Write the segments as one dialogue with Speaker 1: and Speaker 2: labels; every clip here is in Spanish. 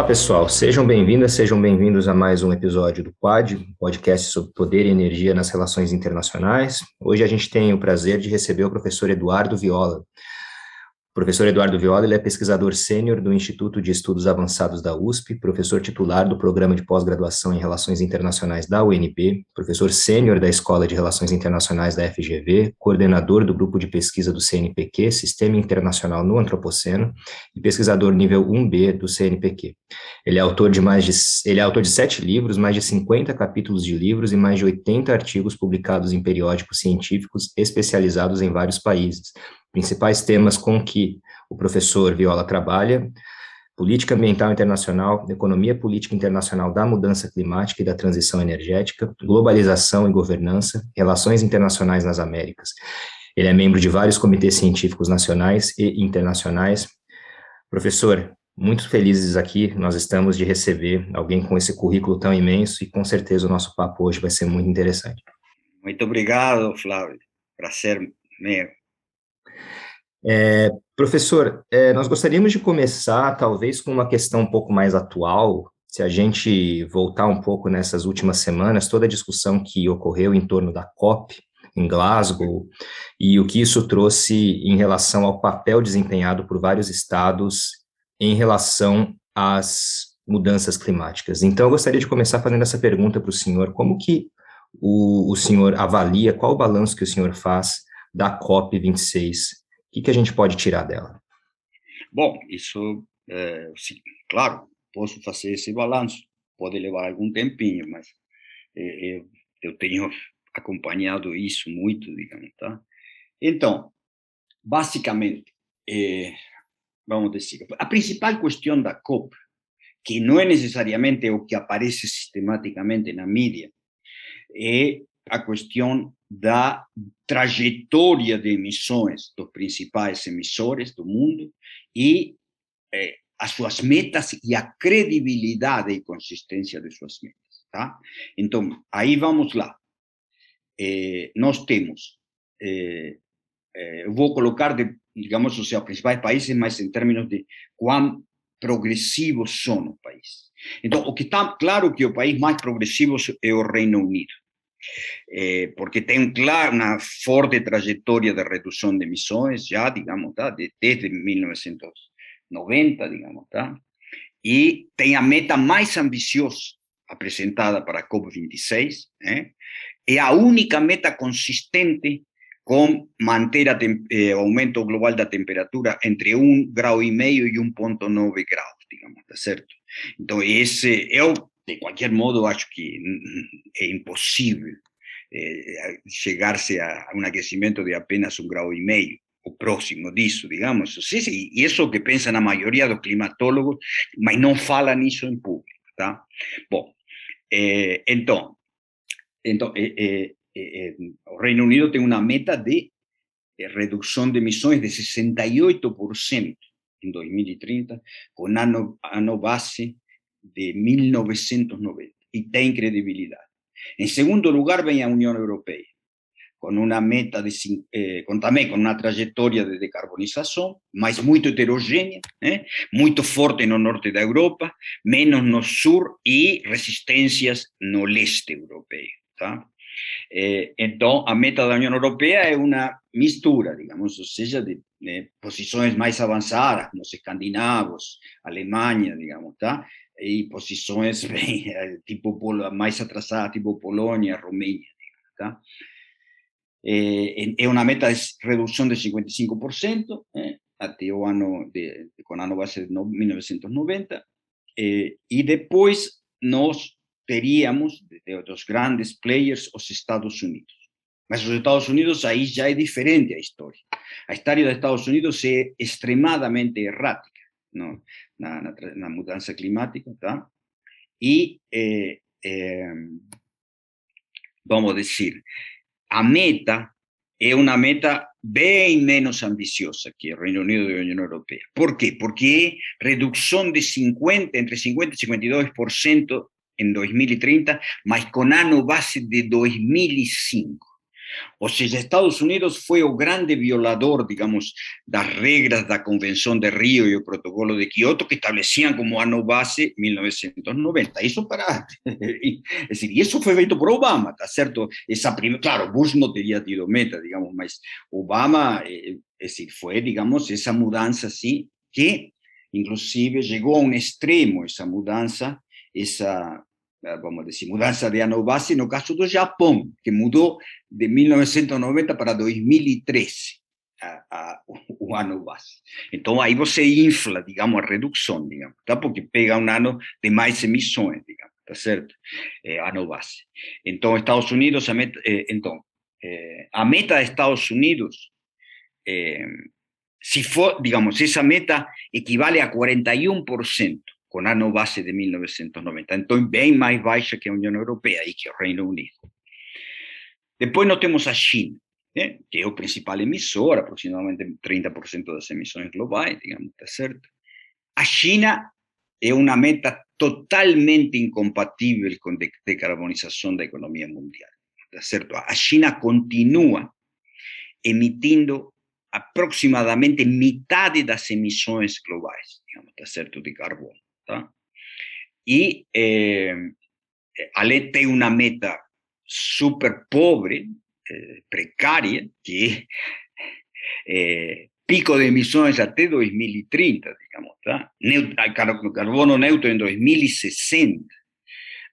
Speaker 1: Olá, pessoal. Sejam bem-vindas, sejam bem-vindos a mais um episódio do Quad, um podcast sobre poder e energia nas relações internacionais. Hoje a gente tem o prazer de receber o professor Eduardo Viola. O professor Eduardo Viola ele é pesquisador sênior do Instituto de Estudos Avançados da USP, professor titular do Programa de Pós-Graduação em Relações Internacionais da UNB, professor sênior da Escola de Relações Internacionais da FGV, coordenador do Grupo de Pesquisa do CNPq, Sistema Internacional no Antropoceno, e pesquisador nível 1B do CNPq. Ele é autor de mais de, ele é autor de sete livros, mais de 50 capítulos de livros e mais de 80 artigos publicados em periódicos científicos especializados em vários países, principais temas com que o professor Viola trabalha, política ambiental internacional, economia política internacional da mudança climática e da transição energética, globalização e governança, relações internacionais nas Américas. Ele é membro de vários comitês científicos nacionais e internacionais. Professor, muito felizes aqui nós estamos de receber alguém com esse currículo tão imenso e com certeza o nosso papo hoje vai ser muito interessante.
Speaker 2: Muito obrigado, Flávio. Prazer meu.
Speaker 1: É, professor, é, nós gostaríamos de começar, talvez, com uma questão um pouco mais atual. Se a gente voltar um pouco nessas últimas semanas, toda a discussão que ocorreu em torno da COP em Glasgow e o que isso trouxe em relação ao papel desempenhado por vários estados em relação às mudanças climáticas. Então, eu gostaria de começar fazendo essa pergunta para o senhor: como que o, o senhor avalia, qual o balanço que o senhor faz da COP 26 o que, que a gente pode tirar dela?
Speaker 2: Bom, isso, é, sim, claro, posso fazer esse balanço, pode levar algum tempinho, mas é, eu, eu tenho acompanhado isso muito, digamos, tá? Então, basicamente, é, vamos dizer, a principal questão da COP, que não é necessariamente o que aparece sistematicamente na mídia, é a questão da trajetória de emissões dos principais emissores do mundo e eh, as suas metas e a credibilidade e consistência de suas metas. Tá? Então, aí vamos lá. Eh, nós temos, eh, eh, eu vou colocar, de, digamos, os principais países, mas em termos de quão progressivos são os países. Então, o que está claro que o país mais progressivo é o Reino Unido. Eh, porque tiene claro, una fuerte trayectoria de reducción de emisiones ya, digamos, desde 1990, digamos, y tiene la meta más ambiciosa presentada para a COP26, ¿eh? es la única meta consistente con mantener el eh, aumento global de la temperatura entre un grado y medio y 1.9 grados, digamos, ¿está cierto? Entonces, ese, de cualquier modo, acho que es imposible eh, llegarse a, un aquecimiento de apenas un grado y medio, o próximo disso, digamos. Sí, sí, y eso que piensan la mayoría de los climatólogos, mas no falan eso en público, ¿tá? Bom, eh, entonces, entonces eh, eh, Reino Unido tiene una meta de reducción de emisiones de 68% en 2030, con ano, ano base de 1990 y tiene credibilidad. En segundo lugar, viene la Unión Europea, con una meta de, eh, con, también con una trayectoria de decarbonización, más muy heterogénea, eh, muy fuerte en el norte de Europa, menos no sur y resistencias no leste europeo. Tá? Eh, entonces, la meta de la Unión Europea es una mistura, digamos, o sea, de, de posiciones más avanzadas, como los escandinavos, Alemania, digamos, tá? Y posiciones tipo más atrasadas, tipo Polonia, Romania. ¿tá? Eh, es una meta de reducción del 55% eh, hasta el año de, con año base de 1990 eh, y después nos teríamos de otros grandes players los Estados Unidos. Mas los Estados Unidos ahí ya es diferente la historia. La historia de Estados Unidos es extremadamente errática. ¿No? la mudanza climática, Y, eh, eh, vamos a decir, a meta es una meta bien menos ambiciosa que el Reino Unido y la Unión Europea. ¿Por qué? Porque reducción de 50, entre 50 y 52% en 2030, más con ano base de 2005. Ou seja, Estados Unidos foi o grande violador, digamos, das regras da Convenção de Rio e o Protocolo de Kioto, que estabeleciam como ano base 1990. Isso para. É decir, isso foi feito por Obama, tá certo? Essa prima, claro, Bush não teria tido meta, digamos, mas Obama, é decir, foi, digamos, essa mudança assim, que inclusive chegou a um extremo essa mudança, essa Eh, vamos a decir, mudanza de ano base no caso do Japón, que mudó de 1990 para 2013 a, o ano base. Então, aí você infla, digamos, a redução, digamos, tá? porque pega um ano de mais emissões, digamos, tá certo? É, ano base. Então, Estados Unidos, a meta, é, então, é, a meta de Estados Unidos, se for, digamos, essa meta equivale a 41% con ano base de 1990. Entonces, bien más baja que la Unión Europea y que el Reino Unido. Después nós temos a China, que es el principal emisor, aproximadamente 30% de las emisiones globales, digamos, está certo? A China es una meta totalmente incompatible con la decarbonización de la economía mundial, está certo? A China continúa emitiendo aproximadamente mitad de las emisiones globales, digamos, está certo, de carbono. Y eh, Ale tiene una meta súper pobre, eh, precaria, que eh, pico de emisiones hasta 2030, digamos, carbono neutro en 2060,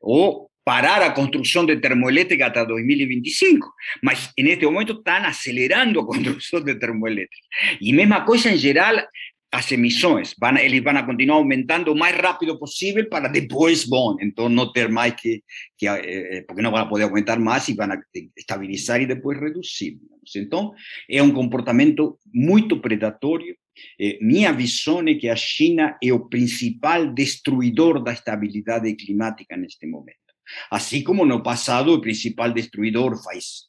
Speaker 2: o parar a construcción de termoeléctrica hasta 2025, mas en este momento están acelerando a construcción de termoeléctrica. Y misma cosa en general las emisiones, van, van a continuar aumentando lo más rápido posible para después, bueno, entonces no tener más que, que eh, porque no van a poder aumentar más y van a estabilizar y después reducir. Entonces, es un comportamiento muy predatorio. Eh, mi visión es que a China es el principal destruidor de la estabilidad climática en este momento. Así como no pasado el principal destruidor hace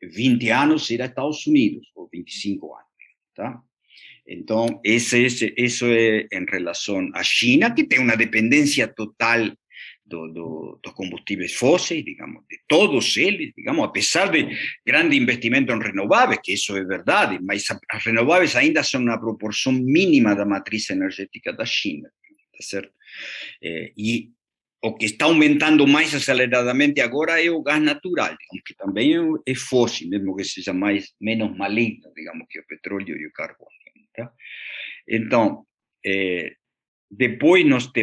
Speaker 2: 20 años era Estados Unidos, o 25 años. ¿tá? Entonces, ese, eso es en relación a China, que tiene una dependencia total de los combustibles fósiles, digamos, de todos ellos, digamos, a pesar de grande investimento en renovables, que eso es verdad, mas las renovables ainda son una proporción mínima de la matriz energética de China, ¿está eh, y o que está aumentando más aceleradamente ahora es el gas natural, que también es fósil, mismo que seja mais, menos maligno, digamos, que el petróleo y el carbón. Entonces, eh,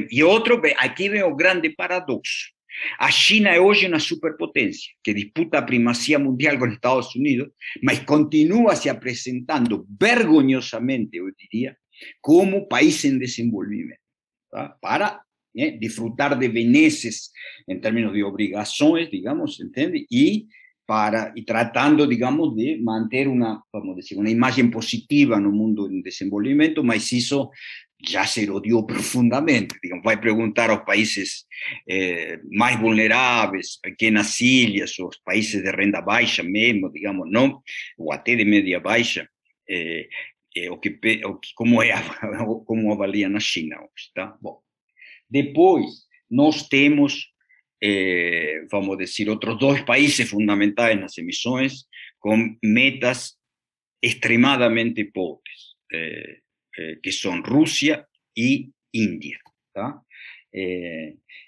Speaker 2: y otro, aquí veo un grande paradoxo. A China es hoy una superpotencia que disputa primacía mundial con Estados Unidos, mas continúa se presentando vergonzosamente, yo diría, como país en desenvolvimiento, para eh, disfrutar de beneces en términos de obligaciones, digamos, ¿entiende? Y para, y tratando, digamos, de mantener una, vamos decir, una imagen positiva en un mundo en desenvolvimiento, mas eso ya se erodió profundamente. Digamos, a preguntar a los países eh, más vulnerables, pequeñas ilhas, los países de renta baja mesmo, digamos, no, o até de media baja, eh, eh, o que, o que, como, é, como avalian a China hoje, tá? Bom, depois nós temos eh, vamos decir, otros dos países fundamentales en las emisiones con metas extremadamente pobres, eh, eh, que son Rusia y India.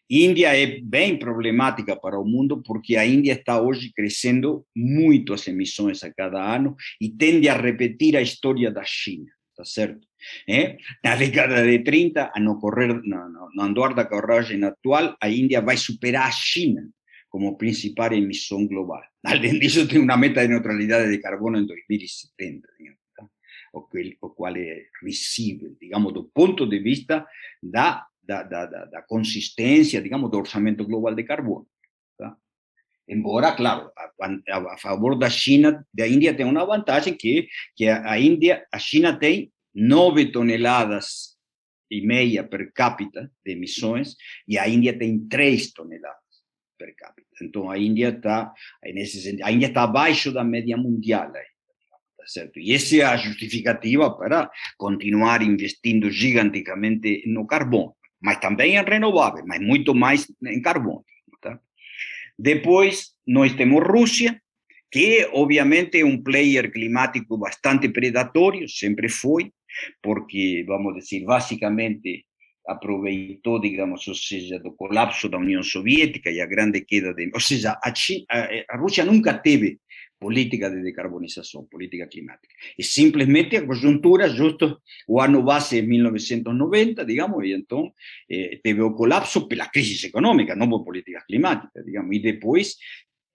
Speaker 2: India es bien problemática para el mundo porque a India está hoy creciendo mucho las emisiones a cada año y tiende a repetir la historia de China, ¿está cierto? ¿Eh? La década de 30, a no correr, no, no, no andar da carruagem actual, a India va a superar a China como principal emisión global. Além disso, tem una meta de neutralidad de carbono en 2070, digamos, o, que, o cual es risível, digamos, do ponto de vista da, da, da, da, consistência, digamos, do orçamento global de carbono. Tá? Embora, claro, a, a, favor da China, da Índia tem uma vantagem que, que a Índia, a China tem 9 toneladas y media per cápita de emisiones y a India tiene 3 toneladas per cápita. Entonces, a India está, en ese sentido, a India está abajo de la media mundial. Certo? Y esa es la justificativa para continuar investiendo giganticamente no carbono, mas también en renovables, mas mucho más en carbono. Tá? Depois, nós temos Rússia, que obviamente é um player climático bastante predatório, sempre foi, porque, vamos dizer, basicamente aproveitou, digamos, ou seja, do colapso da União Soviética e a grande queda de... Ou seja, a, China, a, a Rússia nunca teve política de decarbonização, política climática. E simplesmente a conjuntura, justo o ano base é 1990, digamos, e então eh, teve o colapso pela crise econômica, não por políticas climáticas, digamos, e depois,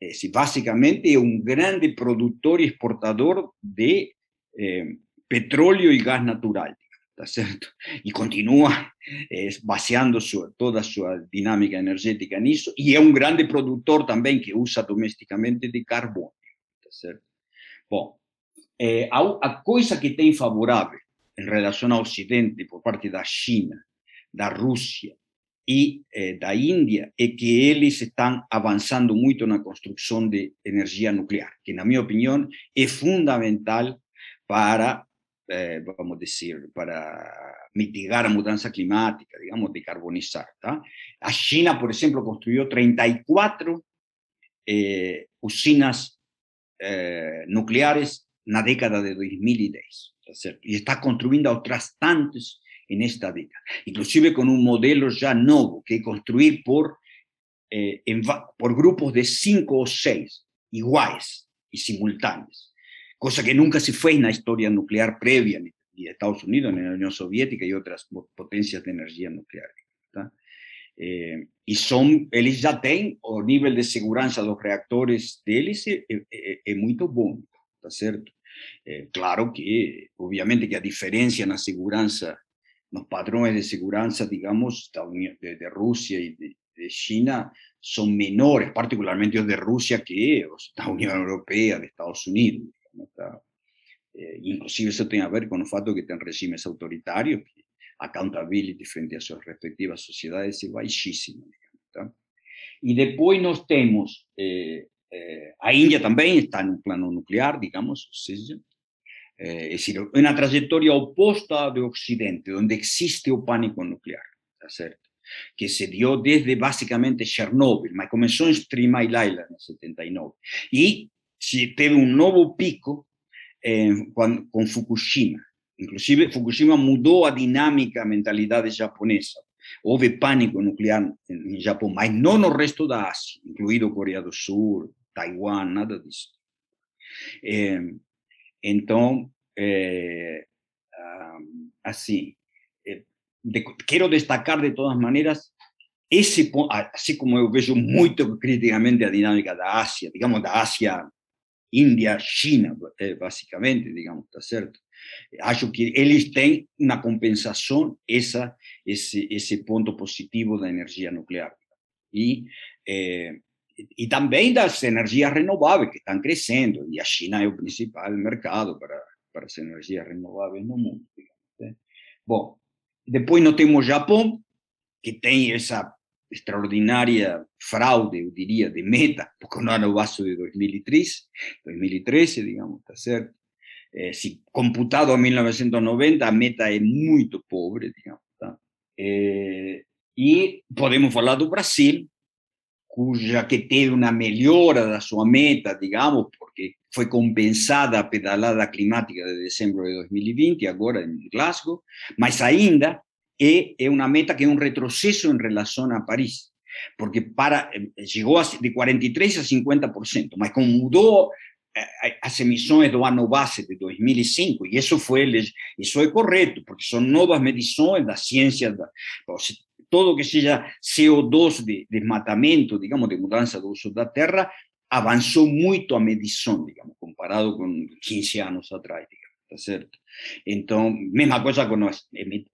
Speaker 2: eh, basicamente, é um grande produtor e exportador de eh, petróleo e gás natural. ¿está cierto? Y continúa eh, baseando su, toda su dinámica energética en eso, y es un grande productor también que usa domésticamente de carbono, ¿está cierto? Bom, eh, a, a que tem favorável em relação ao Ocidente por parte da China, da Rússia e eh, da Índia é que eles estão avançando muito na construção de energia nuclear, que, na minha opinião, é fundamental para eh, vamos decir, para mitigar la mudanza climática, digamos, decarbonizar. A China, por ejemplo, construyó 34 eh, usinas eh, nucleares en la década de 2010, y está construyendo otras tantas en esta década, inclusive con un modelo ya nuevo, que es construir por, eh, por grupos de cinco o seis iguales y simultáneos cosa que nunca se fue en la historia nuclear previa de Estados Unidos, en la Unión Soviética y otras potencias de energía nuclear. Eh, y son, ellos ya tienen o nivel de seguridad de los reactores de hélice es muy bueno, ¿está cierto? Eh, claro que, obviamente, que a diferencia en la seguridad, los patrones de seguridad, digamos, de, de Rusia y de, de China son menores, particularmente los de Rusia, que los de la Unión Europea, de Estados Unidos. Eh, inclusive eso tiene a ver con el fato que tienen regímenes autoritarios, que accountability frente a sus respectivas sociedades es baixísima. Y después nos tenemos, eh, eh, a India también está en un plano nuclear, digamos, es decir, una trayectoria opuesta de Occidente, donde existe el pánico nuclear, que se dio desde básicamente Chernobyl, mas comenzó en Three Mile Island en 79, y teve un nuevo pico eh, Fukushima. Inclusive, Fukushima mudó a dinámica, a mentalidad japonesa. Houve pánico nuclear en Japón, mas no en el resto de Asia, incluido Corea del Sur, Taiwán, nada disso. Eh, então, eh, assim, eh, quiero destacar de todas maneras ese, así como yo veo muy críticamente a dinámica de Asia, digamos, de Asia India, China, eh, basicamente, digamos, está certo? Acho que eles têm na compensação essa, esse, esse ponto positivo da energia nuclear. E, eh, e também das energias renováveis, que estão crescendo, e a China é o principal mercado para, para as energias renováveis no mundo. Digamos, né? Bom, depois nós temos o que tem essa extraordinaria fraude, yo diría, de meta, porque no ano base de 2013, 2013, digamos, está certo? Eh, si computado a 1990, a meta es muy pobre, digamos, tá? Eh, e podemos falar do Brasil, cuya que teve una melhora da sua meta, digamos, porque fue compensada a pedalada climática de diciembre de 2020, ahora en Glasgow, mas ainda es una meta que es un retroceso en relación a París, porque para, eh, llegó de 43 a 50%, mas como mudó eh, as emissões do ano base de 2005, y eso fue, eso es correcto, porque son nuevas mediciones da ciência, da, todo que sea CO2 de desmatamento, digamos, de mudança do uso da terra, avançou muito a medição, digamos, comparado con 15 años atrás, digamos, tá certo? Então, mesma coisa com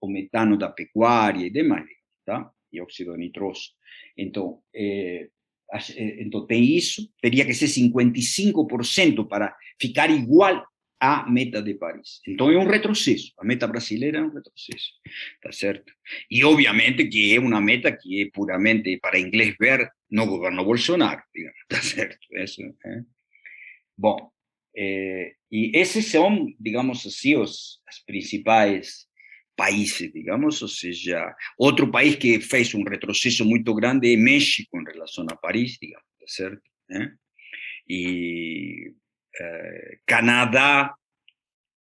Speaker 2: o metano da pecuária e demais, tá? E óxido nitroso. Então, é, então tem isso, teria que ser 55% para ficar igual à meta de Paris. Então é um retrocesso, a meta brasileira é um retrocesso, tá certo? E obviamente que é uma meta que é puramente para inglês ver no governo Bolsonaro, digamos, tá certo? Isso, é. Bom, eh, y esos son, digamos así, los, principales países, digamos, o sea, otro país que fez un retroceso muy grande es México en relación a París, digamos, ¿cierto? ¿Eh? y eh, Canadá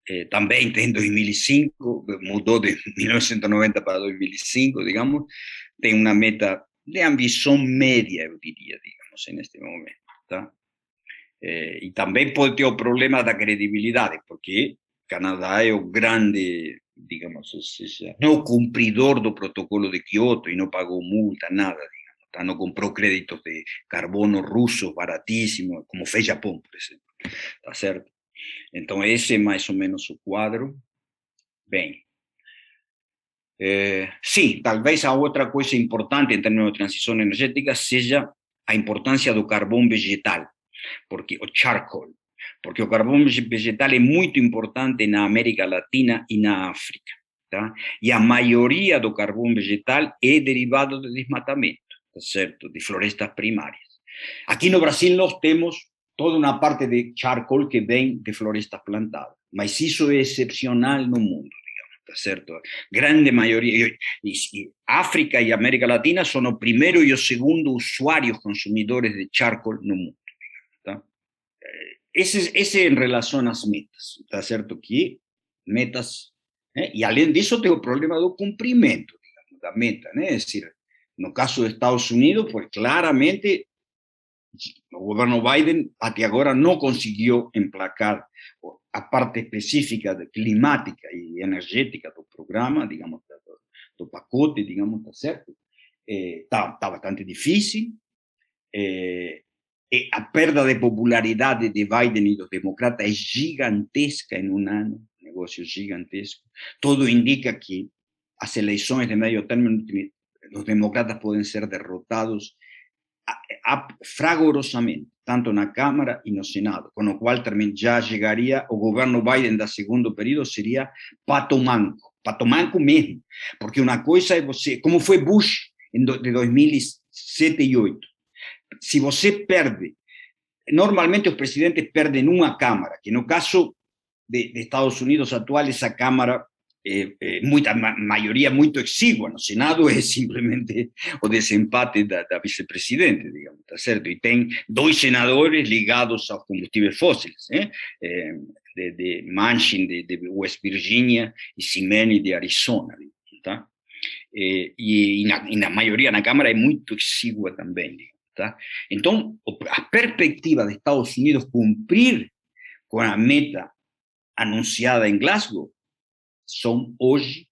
Speaker 2: eh, también en 2005, mudó de 1990 para 2005, digamos, tiene una meta de ambición media, yo diría, digamos, en este momento. Eh, y también puede tener problemas de credibilidad, porque Canadá es un grande, digamos, no cumplidor del protocolo de Kioto y no pagó multa, nada, digamos, no compró créditos de carbono ruso baratísimos, como fue Japón, por ejemplo. Tá certo? Então, esse é mais ou menos o quadro. Bem, é, sim, talvez a outra coisa importante em termos de transição energética seja a importância do carvão vegetal, porque o charcoal, porque o carvão vegetal é muito importante na América Latina e na África, tá? E a maioria do carvão vegetal é derivado de desmatamento, tá certo? De florestas primárias. Aqui no Brasil nós temos toda una parte de charcoal que ven de florestas plantadas. Mas eso es excepcional el mundo, digamos, cierto? Grande mayoría, y, África y América Latina son los primeros y los segundos usuarios consumidores de charcoal el mundo, ese, ese relación a las metas, ¿está cierto? Que metas, ¿eh? y além eso tengo problema de cumplimiento, digamos, la meta, es decir, en el caso de Estados Unidos, pues claramente el gobierno Biden hasta ahora no consiguió emplacar a parte específica de climática y energética del programa, digamos, del pacote, digamos, está certo. Está bastante difícil. Eh, a perda de popularidad de Biden y los demócratas es gigantesca en un año, negocio gigantesco. Todo indica que las elecciones de medio término, los demócratas pueden ser derrotados fragorosamente, tanto na Cámara e no Senado, con lo cual también ya llegaría o gobierno Biden da segundo período sería pato manco, pato manco mesmo, porque una cosa es você, como fue Bush de 2007 y 2008, si você perde, normalmente los presidentes perden una Cámara, que no caso de, de Estados Unidos actual, esa Cámara eh, eh, muita, maioria muito exígua no Senado é simplesmente o desempate da, da vice-presidente, digamos, tá certo? E tem dois senadores ligados aos combustíveis fósseis, né? De, de Manchin, de, de, West Virginia, e Simene, de Arizona, tá? E, e, na, e na maioria na Câmara é muito exígua também, tá? Então, a perspectiva de Estados Unidos cumprir com a meta anunciada em Glasgow son hoy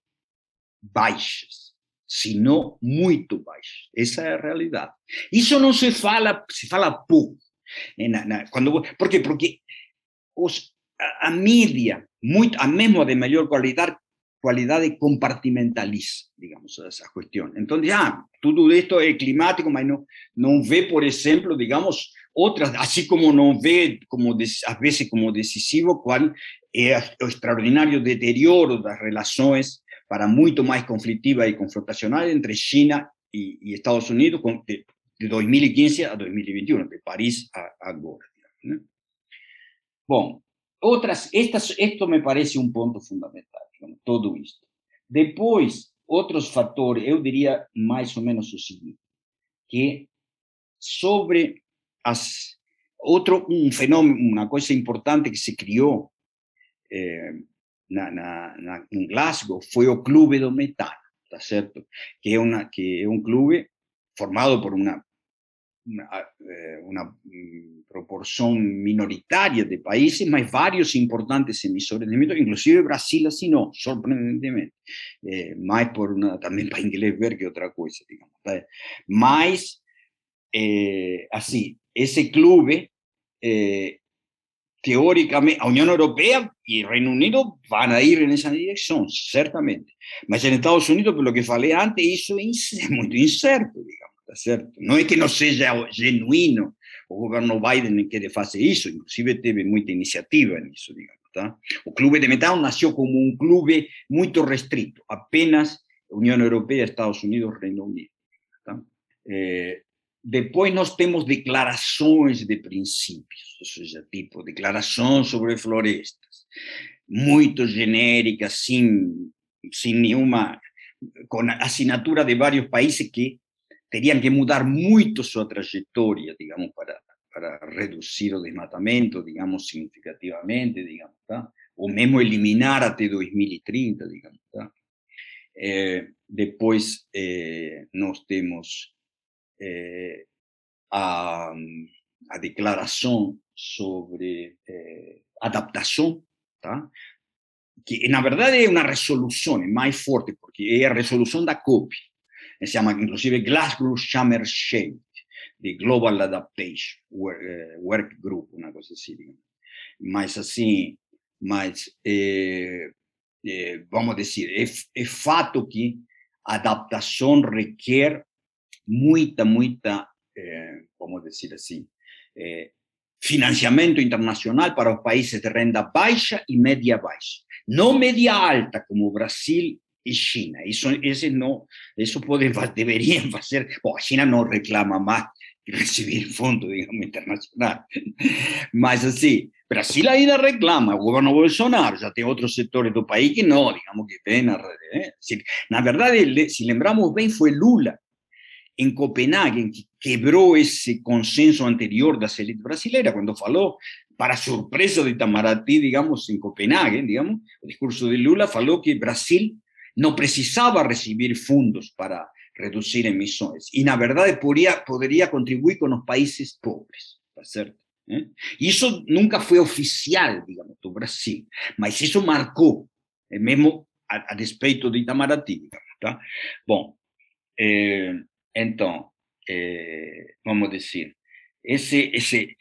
Speaker 2: baixas, sino muy baixas. Esa es la realidad. Eso no se fala, se fala poco. Cuando, por qué? Porque a, media, muito, a mesmo de mayor cualidad, qualidade compartimentaliza, digamos, esa cuestión. Entonces, ah, todo esto es climático, pero no, ve, por ejemplo, digamos, otras, así como no ve como a veces como decisivo cuál es el extraordinario deterioro de las relaciones para mucho más conflictiva y confrontacional entre China y, Estados Unidos de, 2015 a 2021, de París a, ahora. Bueno, otras, estas, esto me parece un punto fundamental, todo esto. Después, otros factores, yo diría más o menos lo siguiente, que sobre otro, un fenómeno, una cosa importante que se crió eh, en Glasgow fue el Club de Metano, ¿está cierto? Que es una, que un club formado por una, una, mm, proporción minoritaria de países, más varios importantes emisores de metano, inclusive Brasil así no, sorprendentemente, eh, más por una, también para inglés ver que otra cosa, digamos, eh, así, ese club, eh, teóricamente, la Unión Europea y el Reino Unido van a ir en esa dirección, ciertamente. Pero en Estados Unidos, por lo que falei antes, eso es muy incerto, digamos, ¿está No es que no sea genuino o gobierno Biden que hacer eso, inclusive teve mucha iniciativa eso, digamos. Tá? O Clube de Metal nació como un club muy restrito, apenas Unión Europea, Estados Unidos, Reino Unido. Eh, Después nos tenemos declaraciones de principios, ese tipo, declaraciones sobre florestas, muy genéricas, sin, sin ninguna, con asignatura de varios países que tenían que mudar mucho su trayectoria, digamos, para, para reducir o desmatamento, digamos, significativamente, digamos, o mesmo eliminar até 2030, digamos. Tá? Eh, depois, eh, eh, a, a declaração sobre adaptação, tá? que na verdade é uma resolução, é mais forte, porque é a resolução da COP, se chama inclusive Glasgow Summer Shade, de Global Adaptation Work, Group, uma coisa assim. Mas assim, mas é, é, vamos dizer, é, é fato que a adaptação requer muita, muita, é, vamos dizer assim, é, financiamento internacional para os países de renda baixa e média baixa. Não média alta, como Brasil China. Eso, ese no, eso puede, deberían hacer, bueno, China no reclama más que recibir fondos, digamos, internacional. Mas así, Brasil ainda reclama, o governo Bolsonaro, já tem outros setores do país que não, digamos, que vem na eh? Na verdade, se lembramos bem, foi Lula, em Copenhague, que quebrou esse consenso anterior das elites brasileiras, quando falou, para surpresa de Itamaraty, digamos, em Copenhague, digamos, discurso de Lula falou que Brasil no precisaba recibir fondos para reducir emisiones. Y la verdad podría, podría contribuir con los países pobres, ¿cierto? ¿Eh? Y eso nunca fue oficial, digamos, do Brasil, mas eso marcó, el mismo a, a despeito de Itamaraty, digamos, tá? Bom, eh, então, eh, vamos decir, ese, ese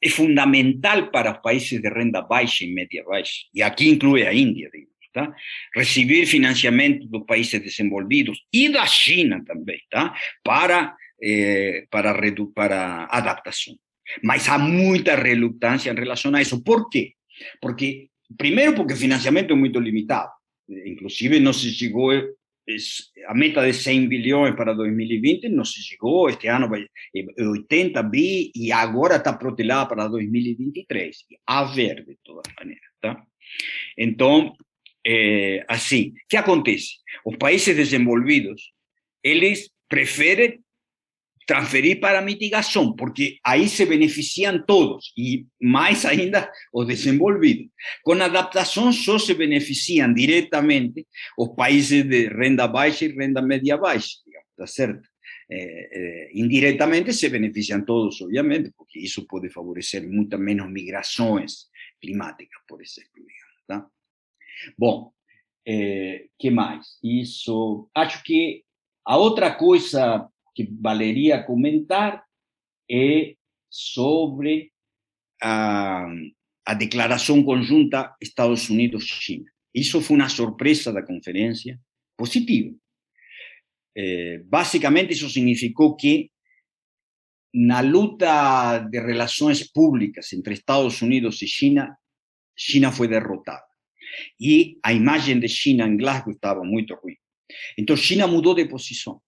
Speaker 2: es fundamental para países de renda baixa y media baixa, y aquí incluye a India, digamos. Tá? Recibir financiamento dos países desenvolvidos e da China também, tá? Para, eh, para, para adaptação. Mas há muita relutância em relação a isso. Por quê? Porque, primeiro, porque o financiamento é muito limitado. Inclusive, não se chegou a meta de 100 bilhões para 2020 não se chegou, este ano vai 80 bi e agora está protelada para 2023. A ver, de todas maneiras, tá? Então, eh, assim. O que acontece? Os países desenvolvidos, eles preferem transferir para mitigação, porque aí se beneficiam todos, e mais ainda os desenvolvidos. Com adaptação só se beneficiam diretamente os países de renda baixa e renda média baixa, tá certo? Eh, eh, indiretamente se beneficiam todos, obviamente, porque isso pode favorecer muito menos migrações climáticas, por exemplo, digamos? Bom, é, que mais? Isso, acho que a outra coisa que valeria comentar é sobre a, a declaração conjunta Estados Unidos-China. Isso foi uma surpresa da conferência, positiva. É, basicamente, isso significou que na luta de relações públicas entre Estados Unidos e China, China foi derrotada. Y a imagen de China en Glasgow estaba muy ruim. Entonces China mudó de posición.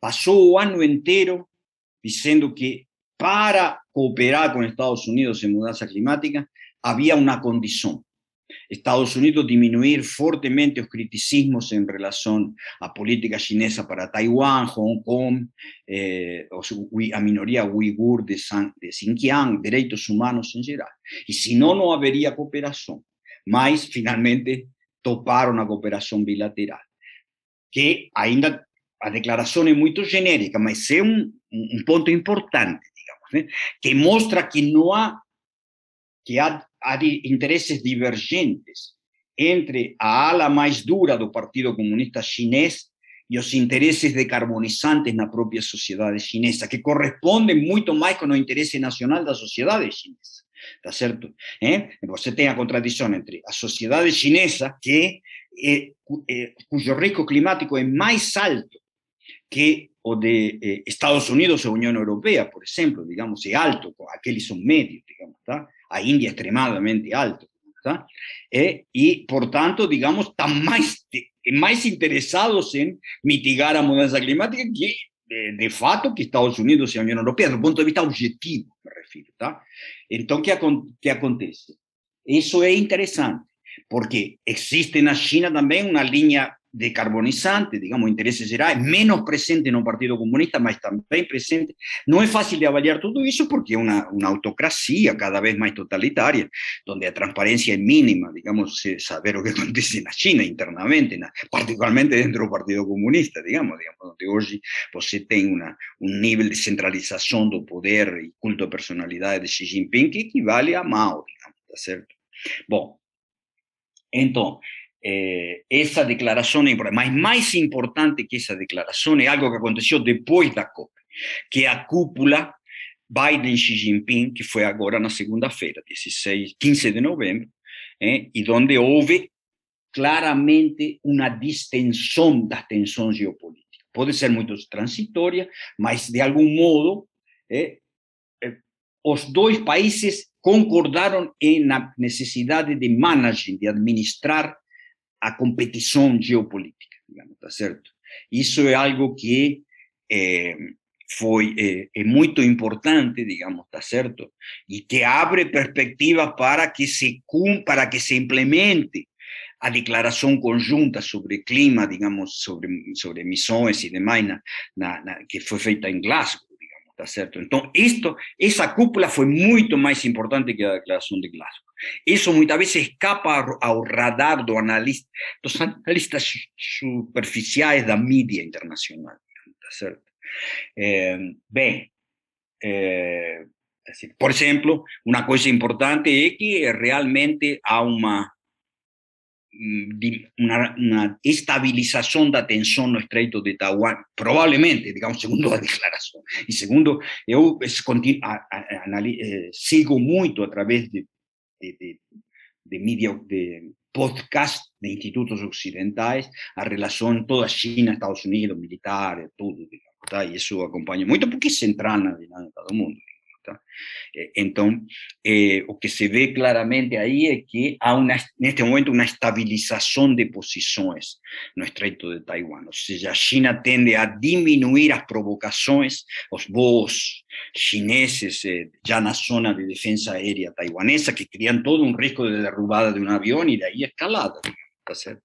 Speaker 2: Pasó un año entero diciendo que para cooperar con Estados Unidos en mudanza climática había una condición. Estados Unidos disminuir fuertemente los criticismos en relación a política chinesa para Taiwán, Hong Kong, eh, a minoría uigur de, de Xinjiang, derechos humanos en general. Y si no, no habría cooperación mas finalmente toparon a cooperación bilateral, que ainda a declaración es muy genérica, mas es un, un ponto importante, digamos, que muestra que no hay que há, intereses divergentes entre a ala más dura del Partido Comunista Chinés y los intereses decarbonizantes en la propia sociedad chinesa, que corresponden mucho más con los intereses nacional de la sociedad chinesa. ¿Está cierto? ¿Eh? Você tem a contradição entre a sociedade chinesa, que é, é, cujo risco climático é mais alto que o de eh, Estados Unidos e Unión Europea, por exemplo, digamos, é alto, aqueles são médios, digamos, tá? A Índia é extremadamente alto, tá? E, e portanto, digamos, estão mais, mais interessados em mitigar a mudança climática que de, de, fato que Estados Unidos e a União Europeia, do ponto de vista objetivo, me refiro, tá? Então, o que, que acontece? Isso é interessante, porque existe na China também uma linha decarbonizante, digamos, intereses gerais, menos presente no Partido Comunista, mas também presente. Não é fácil de avaliar tudo isso porque é uma, uma autocracia cada vez mais totalitária, onde a transparência é mínima, digamos, saber o que acontece na China internamente, na, particularmente dentro do Partido Comunista, digamos, digamos, onde hoje você tem uma, um nível de centralização do poder e culto à personalidade de Xi Jinping que equivale a Mao, digamos, tá certo? Bom, então, eh, esa declaración es importante. más importante que esa declaración es algo que aconteció después de la COP, que a cúpula Biden-Xi Jinping, que fue ahora na segunda-feira, 16, 15 de novembro, eh, y donde hubo claramente una distensión das tensões geopolíticas. Puede ser muy transitoria, mas de algún modo eh, eh, os dois países concordaron en la necesidad de management, de administrar a competição geopolítica, digamos, tá certo? Isso é algo que é, foi é, importante, digamos, tá certo? E que abre perspectivas para que se para que se implemente a declaração conjunta sobre clima, digamos, sobre sobre emissões e demais, na, na, que foi feita em Glasgow, digamos, tá certo? Então, isto, essa cúpula foi muito mais importante que a declaração de Glasgow. Eso muchas veces escapa al radar de analista, los analistas superficiales la media internacional. ¿cierto? Eh, eh, por ejemplo, una cosa importante es que realmente una, mm, una, una estabilización de atención no estreito de Taiwán, probablemente, digamos, segundo la declaración. Y segundo, yo eh, sigo mucho a través de de, de, media, de podcast de institutos occidentais, a relação toda China, Estados Unidos, militar, tudo, digamos, tá? e isso acompanha muito porque se entra na dinâmica do mundo. Tá? Então, eh, o que se vê claramente aí é que há, uma, neste momento, uma estabilização de posições no Estreito de Taiwan. Ou seja, a China tende a diminuir as provocações, os voos chineses eh, já na zona de defesa aérea taiwanesa, que criam todo um risco de derrubada de um avião e daí escalada, tá certo?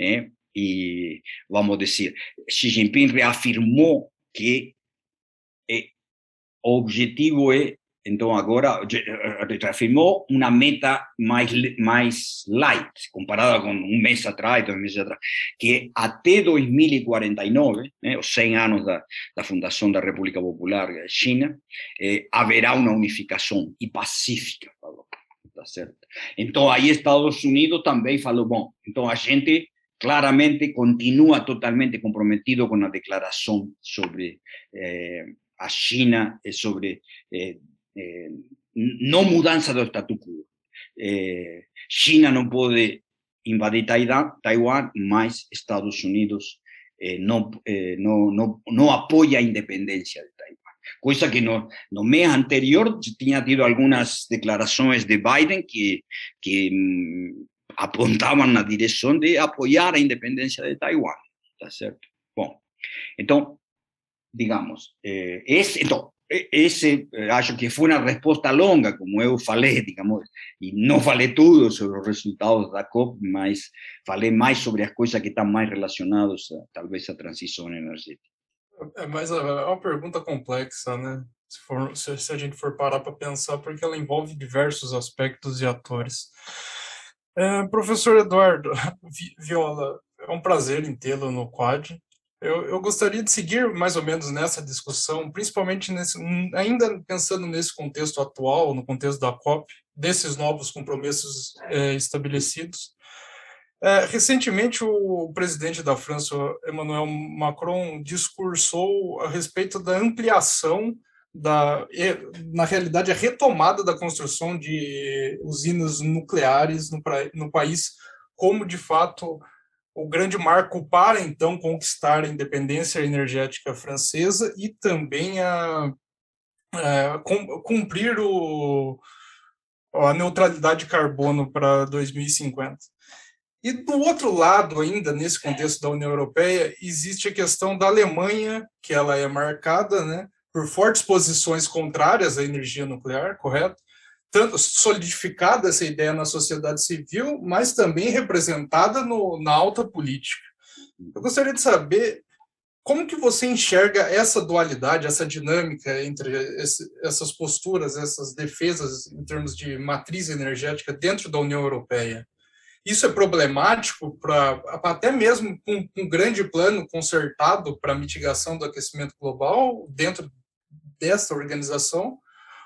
Speaker 2: Eh, e, vamos Xi Jinping reafirmou que o objetivo é, então agora, reafirmou uma meta mais, mais light, comparada com um mês atrás, dois meses atrás, que até 2049, né, os 100 anos da, da fundação da República Popular China, eh, haverá uma unificação e pacífica. Tá certo? Então aí Estados Unidos também falou, bom, então a gente claramente continua totalmente comprometido com a declaração sobre eh, a China sobre eh, eh, no mudanza del statu quo. Eh, China no puede invadir Taiwán, más Estados Unidos no, no, no, no, apoya a independencia de Taiwán. Cosa que no, no mes anterior tenía tido algunas declaraciones de Biden que, que mm, apuntaban la dirección de apoyar a independencia de Taiwán. ¿Está cierto? Bueno, entonces, digamos, eh, esse, então, esse acho que foi uma resposta longa, como eu falei, digamos, e não falei tudo sobre os resultados da COP, mas falei mais sobre as coisas que estão mais relacionadas, a, talvez, à transição energética.
Speaker 3: É, mas é uma pergunta complexa, né? Se, for, se a gente for parar para pensar, porque ela envolve diversos aspectos e atores. É, professor Eduardo Viola, é um prazer em tê-lo no Quad. Eu, eu, gostaria de seguir mais ou menos nessa discussão, principalmente nesse, ainda pensando nesse contexto atual, no contexto da COP, desses novos compromissos é, estabelecidos. É, recentemente, o presidente da França, Emmanuel Macron, discursou a respeito da ampliação da, na realidade, a retomada da construção de usinas nucleares no, no país, como de fato o grande marco para então conquistar a independência energética francesa e também a, a cumprir o, a neutralidade de carbono para 2050. E do outro lado, ainda nesse contexto da União Europeia, existe a questão da Alemanha, que ela é marcada né, por fortes posições contrárias à energia nuclear, correto? Tanto solidificada essa ideia na sociedade civil, mas também representada no, na alta política. Eu gostaria de saber como que você enxerga essa dualidade, essa dinâmica entre esse, essas posturas, essas defesas em termos de matriz energética dentro da União Europeia? Isso é problemático para até mesmo um, um grande plano consertado para mitigação do aquecimento global dentro dessa organização?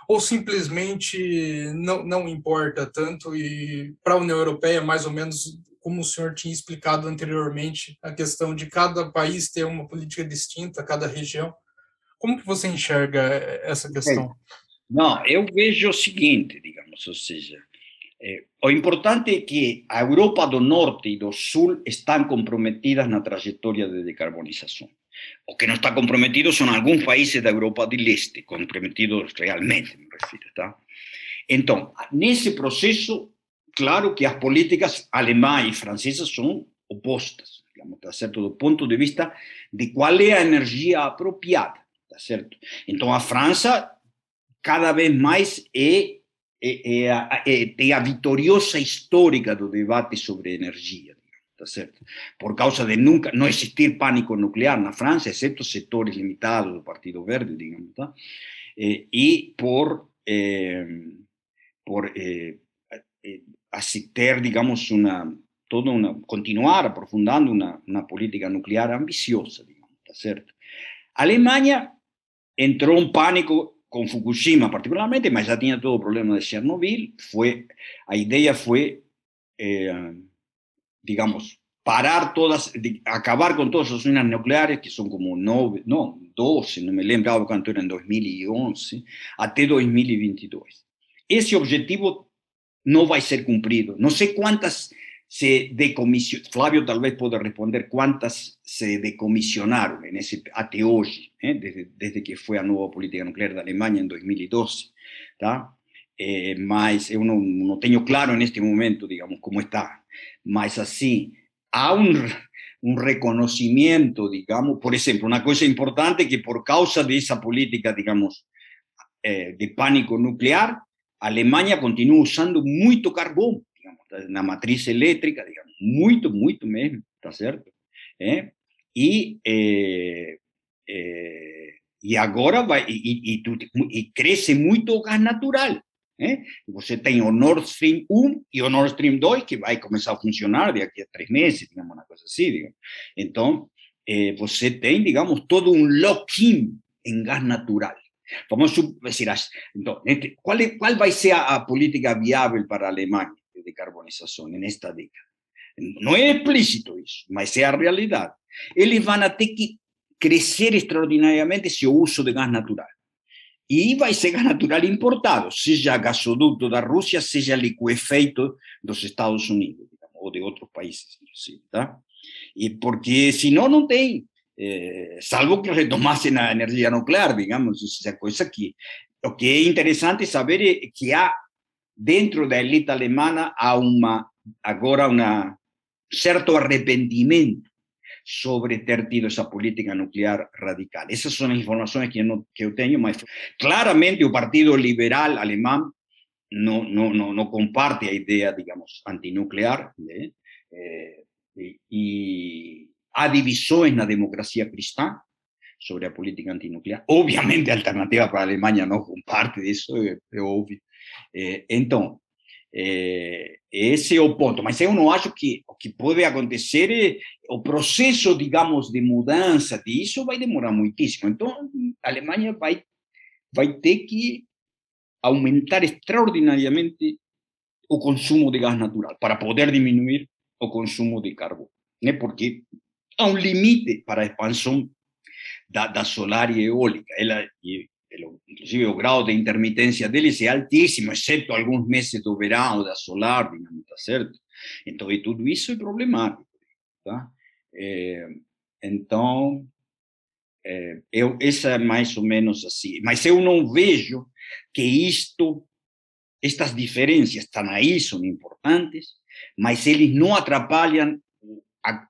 Speaker 3: Ou simplesmente não, não importa tanto e para a União Europeia mais ou menos como o senhor tinha explicado anteriormente, a questão de cada país ter uma política distinta, cada região. Como que você enxerga essa questão?
Speaker 2: Não, eu vejo o seguinte, digamos, ou seja, é, o importante é que a Europa do Norte e do Sul estão comprometidas na trajetória de decarbonização. O que não está comprometido são alguns países da Europa do Leste, comprometidos realmente, me refiro, tá? Então, nesse processo, claro que as políticas alemã e francesas são opostas, digamos, tá certo? Do ponto de vista de qual é a energia apropriada, tá certo? Então, a França cada vez mais é, é, é, é, é a vitoriosa histórica do debate sobre energia? Por causa de nunca não existir pânico nuclear na França, exceto setores limitados do Partido Verde, digamos? Eh, e por eh, por eh, eh así ter, digamos, una, todo una, continuar aprofundando una, una política nuclear ambiciosa, digamos, ¿está cierto? Alemania entró en pánico con Fukushima particularmente, pero ya tenía todo el problema de Chernobyl, fue, la idea fue, eh, digamos, parar todas, acabar con todas las usinas nucleares, que son como nueve, no, 12, no me lembro cuánto era en 2011, hasta 2022. Ese objetivo no va a ser cumplido. No sé cuántas se decomisionaron, Flavio tal vez pueda responder cuántas se decomisionaron en ese, até hoy, ¿eh? desde, que fue a nueva política nuclear de Alemania en 2012. ¿tá? Eh, mas yo no, tengo claro en este momento, digamos, cómo está. Mas así, hay un, un reconocimiento, digamos, por ejemplo, una cosa importante que por causa de esa política, digamos, eh, de pánico nuclear, Alemania continua usando muito carvão, digamos, na matriz elétrica, digamos, muito, muito mesmo, tá certo? É? E, é, é, e agora vai, e, e, e, gás natural. É? Você tem o Nord Stream 1 e o Nord Stream 2, que vai começar a funcionar daqui a três meses, digamos, uma coisa assim. Digamos. Então, é, você tem, digamos, todo um lock-in em gás natural. Vamos a decir, entonces, ¿cuál, ¿cuál va a ser la política viable para Alemania de decarbonización en esta década? No es explícito eso, pero es la realidad. Ellos van a tener que crecer extraordinariamente ese uso de gas natural. Y va a ser gas natural importado, sea gasoducto de Rusia, sea liquefeito de los Estados Unidos, o de otros países, Y porque si no, no tiene eh, salvo que retomasen la energía nuclear, digamos, esa cosa que lo que es interesante saber es que hay dentro de la élite alemana hay una, ahora un cierto arrepentimiento sobre ter tido esa política nuclear radical. Esas son las informaciones que, yo que tengo, claramente el Partido Liberal alemán no, no, no, no comparte la idea, digamos, antinuclear, ¿eh? Eh, y, Há divisões na democracia cristã sobre a política antinuclear. Obviamente, a alternativa para a Alemanha não comparte é, é óbvio. É, então, é, esse é o ponto. Mas eu não acho que o que pode acontecer é o processo, digamos, de mudança disso vai demorar muitíssimo. Então, a Alemanha vai, vai ter que aumentar extraordinariamente o consumo de gás natural para poder diminuir o consumo de carbono, né? Porque a un límite para a expansão da, da solar e eólica. Ela, e, inclusive, o grau de intermitência deles é altíssimo, exceto alguns meses do verão, da solar, digamos, tá certo? Então, tudo isso é problemático, tá? Então, eu, essa é mais ou menos assim. Mas eu não vejo que isto, estas diferenças estão aí, são importantes, mas eles não atrapalham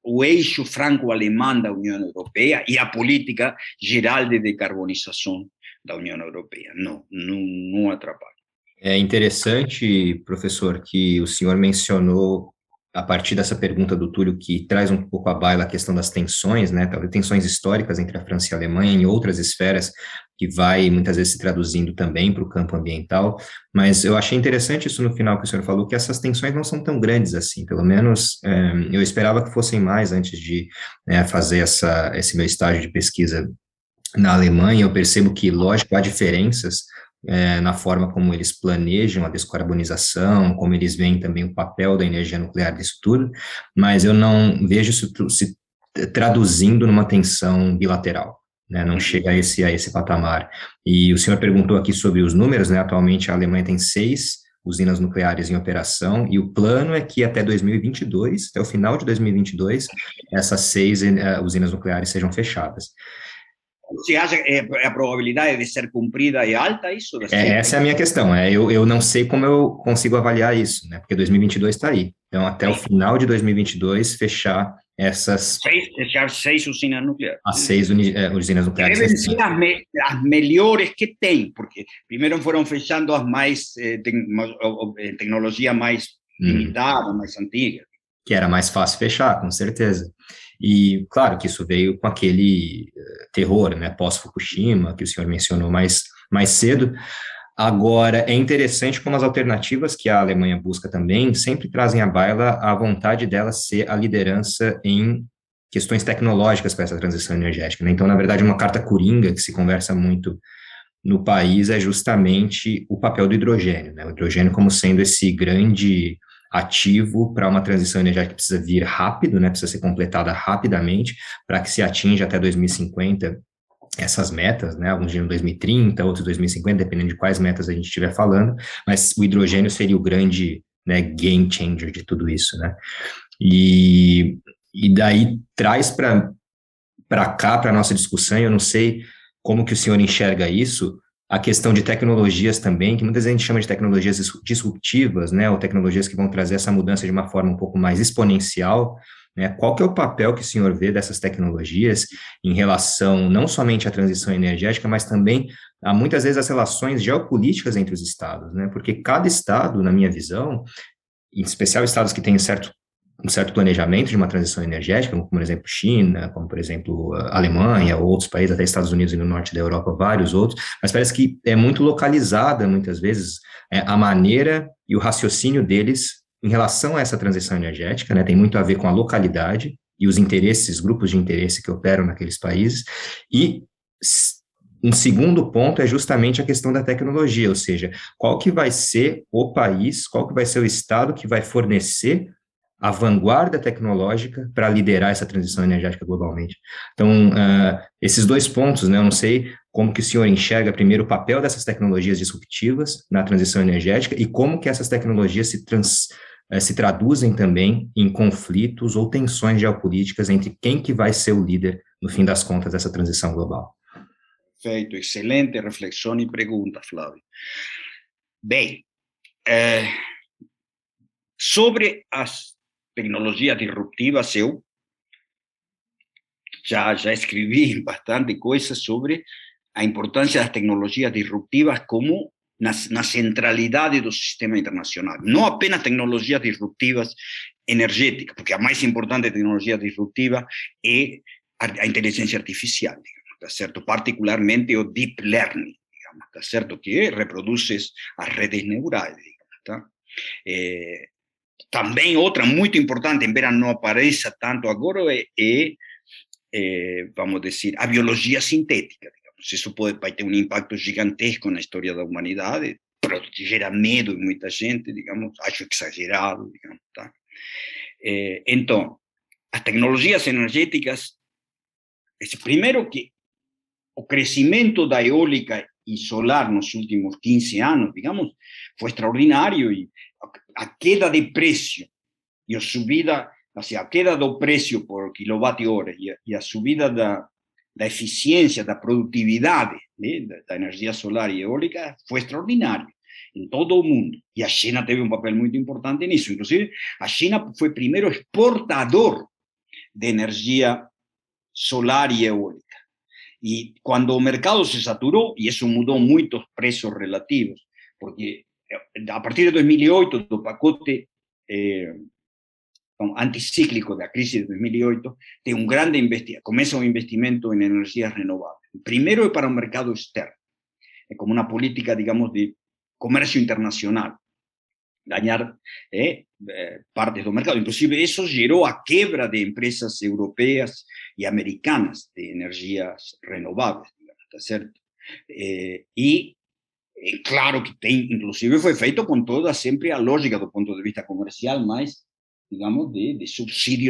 Speaker 2: o eixo franco-alemão da União Europeia e a política geral de decarbonização da União Europeia. Não, não, não atrapalha.
Speaker 1: É interessante, professor, que o senhor mencionou a partir dessa pergunta do Túlio, que traz um pouco à baila a questão das tensões, né, tensões históricas entre a França e a Alemanha em outras esferas, que vai muitas vezes se traduzindo também para o campo ambiental, mas eu achei interessante isso no final que o senhor falou, que essas tensões não são tão grandes assim, pelo menos é, eu esperava que fossem mais antes de né, fazer essa, esse meu estágio de pesquisa na Alemanha, eu percebo que, lógico, há diferenças, é, na forma como eles planejam a descarbonização, como eles veem também o papel da energia nuclear disso tudo, mas eu não vejo isso se traduzindo numa tensão bilateral. Né, não chega a esse, a esse patamar. E o senhor perguntou aqui sobre os números, né, atualmente a Alemanha tem seis usinas nucleares em operação, e o plano é que até 2022, até o final de 2022, essas seis uh, usinas nucleares sejam fechadas.
Speaker 2: Você acha que é, a probabilidade de ser cumprida é alta isso?
Speaker 1: É, essa é a minha questão. É, eu, eu não sei como eu consigo avaliar isso, né? Porque 2022 está aí. Então, até Sim. o final de 2022, fechar essas...
Speaker 2: Seis, fechar seis usinas nucleares.
Speaker 1: As seis é, usinas nucleares.
Speaker 2: Devem ser as, me, as, melhores que tem, porque primeiro foram fechando as mais, eh, eh tecnologia mais hum. limitada, mais antiga.
Speaker 1: Que era mais fácil fechar, com certeza. E, claro, que isso veio com aquele eh, terror, né, pós-Fukushima, que o senhor mencionou mais, mais cedo. Agora, é interessante como as alternativas que a Alemanha busca também sempre trazem à baila a vontade dela ser a liderança em questões tecnológicas para essa transição energética. Né? Então, na verdade, uma carta coringa que se conversa muito no país é justamente o papel do hidrogênio, né? o hidrogênio como sendo esse grande ativo para uma transição energética que precisa vir rápido, né, precisa ser completada rapidamente, para que se atinja até 2050 essas metas, né, alguns diriam 2030, outros 2050, dependendo de quais metas a gente estiver falando, mas o hidrogênio seria o grande né, game changer de tudo isso, né, e, e daí traz para cá, para a nossa discussão, eu não sei como que o senhor enxerga isso, a questão de tecnologias também, que muitas vezes a gente chama de tecnologias disruptivas, né, ou tecnologias que vão trazer essa mudança de uma forma um pouco mais exponencial, né, qual que é o papel que o senhor vê dessas tecnologias em relação não somente à transição energética, mas também a muitas vezes as relações geopolíticas entre os estados, né, porque cada estado, na minha visão, em especial estados que têm certo um certo planejamento de uma transição energética, como por exemplo China, como por exemplo Alemanha, ou outros países, até Estados Unidos e no norte da Europa, vários outros, mas parece que é muito localizada, muitas vezes, é, a maneira e o raciocínio deles em relação a essa transição energética, né, tem muito a ver com a localidade e os interesses, grupos de interesse que operam naqueles países, e um segundo ponto é justamente a questão da tecnologia, ou seja, qual que vai ser o país, qual que vai ser o estado que vai fornecer a vanguarda tecnológica para liderar essa transição energética globalmente. Então, uh, esses dois pontos, né, eu não sei como que o senhor enxerga primeiro o papel dessas tecnologias disruptivas na transição energética e como que essas tecnologias se, trans, uh, se traduzem também em conflitos ou tensões geopolíticas entre quem que vai ser o líder, no fim das contas, dessa transição global.
Speaker 2: Perfeito, excelente reflexão e pergunta, Flávio. Bem, eh, sobre as tecnologias disruptivas, eu já, já escrevi bastante coisas sobre a importância das tecnologias disruptivas como na, na centralidade do sistema internacional. Não apenas tecnologias disruptivas energéticas, porque a mais importante tecnologia disruptiva é a, a inteligência artificial, digamos, tá? Particularmente o deep learning, digamos, tá? Que reproduz as redes neurais, digamos? Eh, também outra muito importante, embora não apareça tanto agora, é, é, é vamos dizer, a biologia sintética. Digamos. Isso pode, vai ter um impacto gigantesco na história da humanidade, gera medo em muita gente, digamos, acho exagerado, digamos, tá? É, então, as tecnologias energéticas, primeiro que o crescimento da eólica e solar nos últimos 15 anos, digamos, foi extraordinário e a queda de precio y a subida, o sea, a queda do precio por kilovatio hora y a, y a subida da, da eficiencia, da produtividade né, da, da energia solar e eólica foi extraordinário em todo o mundo. E a China teve um papel muito importante nisso. Inclusive, a China foi primeiro exportador de energia solar e eólica. E quando o mercado se saturou, e isso mudou muito os preços relativos, porque a partir de 2008, do pacote eh, anticíclico da crise de 2008, tem um grande investimento, começa um investimento energias renováveis. Primeiro é para o mercado externo, como uma política, digamos, de comércio internacional, ganhar eh, eh, partes do mercado. Inclusive, isso gerou a quebra de empresas europeias e americanas de energias renováveis, está certo? Eh, e claro que tem, inclusive foi feito com toda sempre a lógica do ponto de vista comercial, mas digamos, de, de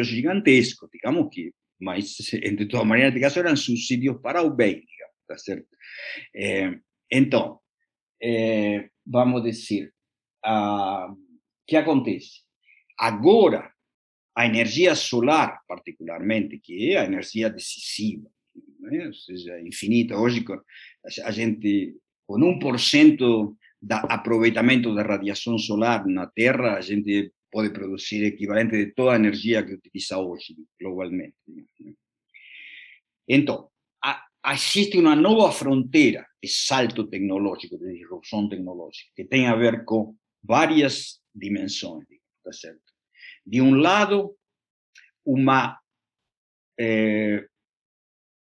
Speaker 2: gigantescos, digamos que, mas de todas maneiras, neste caso, eram subsídios para o bem, digamos, tá certo? É, então, vamos dizer, o que acontece? Agora, a energia solar, particularmente, que é a energia decisiva, né? ou seja, infinita, hoje a gente, com 1% de aproveitamento da radiação solar na Terra, a gente puede producir equivalente de toda energía que utiliza hoy globalmente. Entonces, existe una nueva frontera de salto tecnológico, de disrupción tecnológica, que tiene a ver con varias dimensiones, De un lado, una, eh,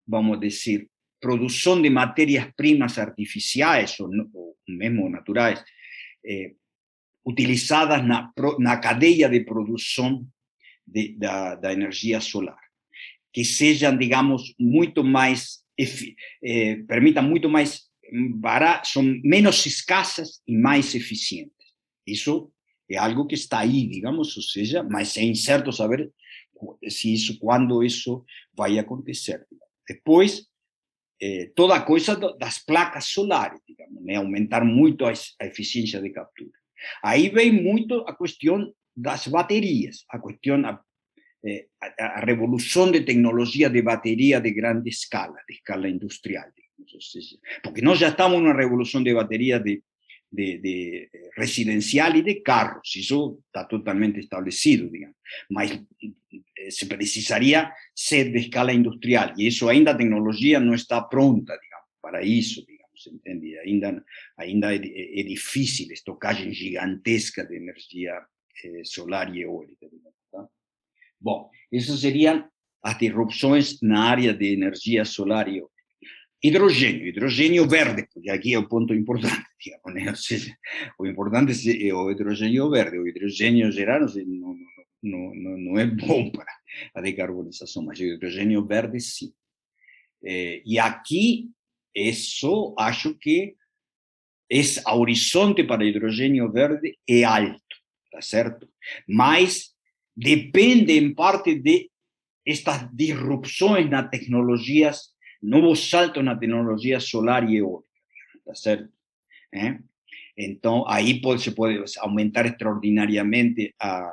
Speaker 2: vamos decir, producción de materias primas artificiales o, o mismo naturales, eh, utilizadas na, na cadeia de produção de, da, da energia solar, que sejam, digamos, muito mais, eh, permitam muito mais barato, são menos escassas e mais eficientes. Isso é algo que está aí, digamos, ou seja, mas é incerto saber se isso, quando isso vai acontecer. Depois, eh, toda a coisa das placas solares, digamos, né? aumentar muito a, a eficiência de captura. Aí vem muito a questão das baterias, a questão, a, eh, a, a revolução de tecnologia de bateria de grande escala, de escala industrial. Digamos, seja, porque nós já estamos numa revolução de bateria de, de, de, eh, residencial e de carros, isso está totalmente estabelecido, digamos. Mas eh, se precisaria ser de escala industrial, e isso ainda a tecnologia não está pronta, digamos, para isso. Digamos entende? Ainda, ainda é, é, difícil estocagem gigantesca de energia eh, solar e eólica. Tá? Bom, essas seriam as disrupções área de energia solar e eólica. Hidrogênio, hidrogênio verde, porque aqui é o ponto importante, digamos, né? seja, o importante é o hidrogênio verde, o hidrogênio geral não, não, não, não é bom para a decarbonização, mas o hidrogênio verde sim. Eh, e aqui Eso acho que es a horizonte para hidrogênio verde é alto, tá certo? Mas depende em parte de estas disrupções nas tecnologias, novos saltos na tecnologia solar e eólica, tá certo? É? Então, aí pode, se pode aumentar extraordinariamente a,